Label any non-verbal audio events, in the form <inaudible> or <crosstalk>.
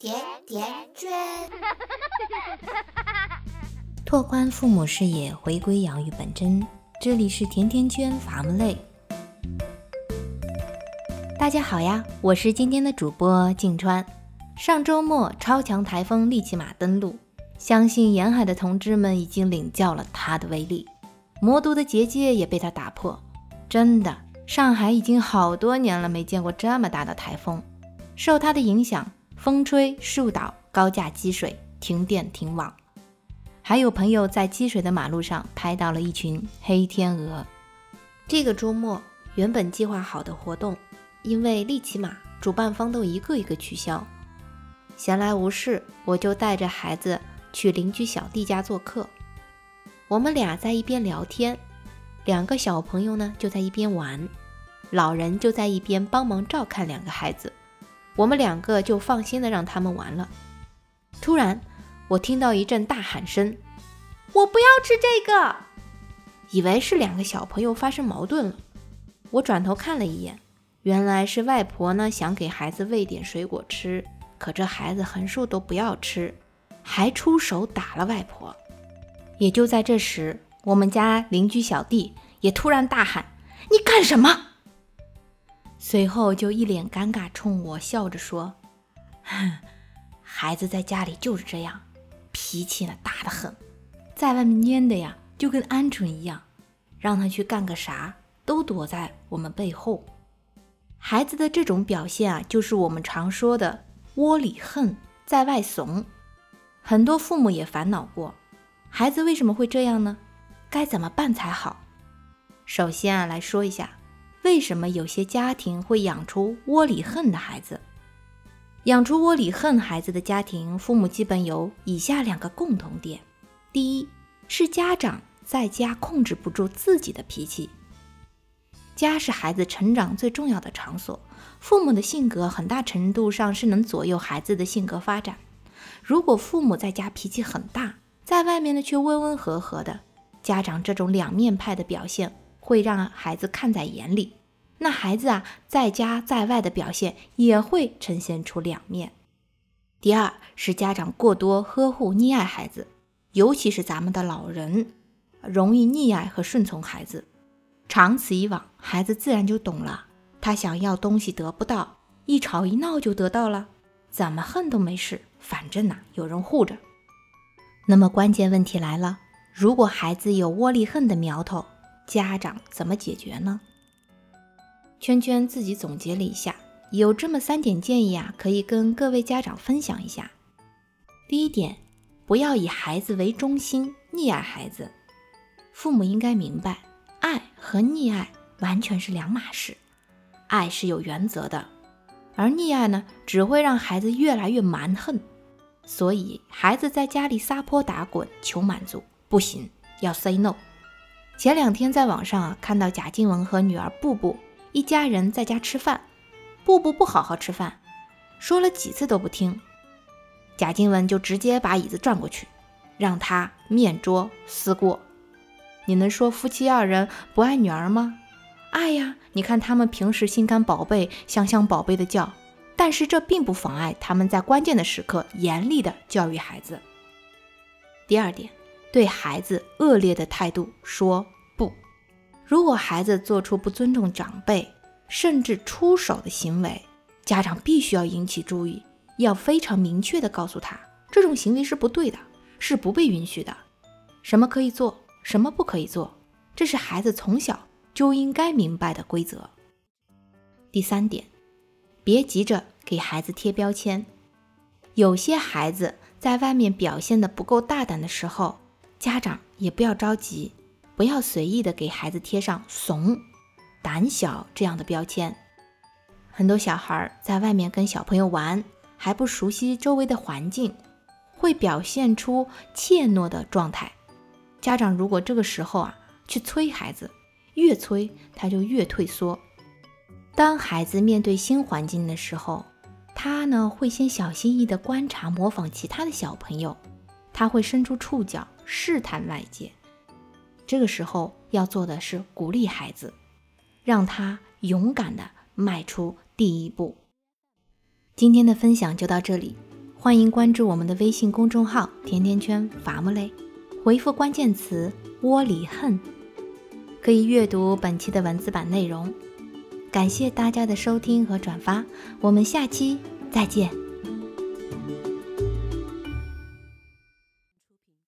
甜甜圈，<laughs> 拓宽父母视野，回归养育本真。这里是甜甜圈伐木累。大家好呀，我是今天的主播静川。上周末，超强台风利奇马登陆，相信沿海的同志们已经领教了它的威力，魔都的结界也被它打破。真的，上海已经好多年了没见过这么大的台风，受它的影响。风吹树倒，高架积水，停电停网。还有朋友在积水的马路上拍到了一群黑天鹅。这个周末原本计划好的活动，因为利奇马主办方都一个一个取消。闲来无事，我就带着孩子去邻居小弟家做客。我们俩在一边聊天，两个小朋友呢就在一边玩，老人就在一边帮忙照看两个孩子。我们两个就放心的让他们玩了。突然，我听到一阵大喊声：“我不要吃这个！”以为是两个小朋友发生矛盾了。我转头看了一眼，原来是外婆呢想给孩子喂点水果吃，可这孩子横竖都不要吃，还出手打了外婆。也就在这时，我们家邻居小弟也突然大喊：“你干什么？”随后就一脸尴尬，冲我笑着说：“哼 <laughs> 孩子在家里就是这样，脾气呢大得很，在外面蔫的呀，就跟鹌鹑一样。让他去干个啥，都躲在我们背后。孩子的这种表现啊，就是我们常说的窝里横，在外怂。很多父母也烦恼过，孩子为什么会这样呢？该怎么办才好？首先啊，来说一下。”为什么有些家庭会养出窝里横的孩子？养出窝里横孩子的家庭，父母基本有以下两个共同点：第一，是家长在家控制不住自己的脾气。家是孩子成长最重要的场所，父母的性格很大程度上是能左右孩子的性格发展。如果父母在家脾气很大，在外面呢却温温和和的，家长这种两面派的表现。会让孩子看在眼里，那孩子啊，在家在外的表现也会呈现出两面。第二是家长过多呵护溺爱孩子，尤其是咱们的老人，容易溺爱和顺从孩子。长此以往，孩子自然就懂了，他想要东西得不到，一吵一闹就得到了，怎么恨都没事，反正呐有人护着。那么关键问题来了，如果孩子有窝里横的苗头。家长怎么解决呢？圈圈自己总结了一下，有这么三点建议啊，可以跟各位家长分享一下。第一点，不要以孩子为中心溺爱孩子。父母应该明白，爱和溺爱完全是两码事。爱是有原则的，而溺爱呢，只会让孩子越来越蛮横。所以，孩子在家里撒泼打滚求满足不行，要 say no。前两天在网上啊看到贾静雯和女儿布布一家人在家吃饭，布布不好好吃饭，说了几次都不听，贾静雯就直接把椅子转过去，让他面桌思过。你能说夫妻二人不爱女儿吗？爱呀！你看他们平时心肝宝贝、香香宝贝的叫，但是这并不妨碍他们在关键的时刻严厉的教育孩子。第二点。对孩子恶劣的态度说不。如果孩子做出不尊重长辈，甚至出手的行为，家长必须要引起注意，要非常明确的告诉他，这种行为是不对的，是不被允许的。什么可以做，什么不可以做，这是孩子从小就应该明白的规则。第三点，别急着给孩子贴标签。有些孩子在外面表现的不够大胆的时候，家长也不要着急，不要随意的给孩子贴上怂、胆小这样的标签。很多小孩在外面跟小朋友玩，还不熟悉周围的环境，会表现出怯懦的状态。家长如果这个时候啊去催孩子，越催他就越退缩。当孩子面对新环境的时候，他呢会先小心翼翼地观察、模仿其他的小朋友，他会伸出触角。试探外界，这个时候要做的是鼓励孩子，让他勇敢的迈出第一步。今天的分享就到这里，欢迎关注我们的微信公众号“甜甜圈伐木累”，回复关键词“窝里恨”，可以阅读本期的文字版内容。感谢大家的收听和转发，我们下期再见。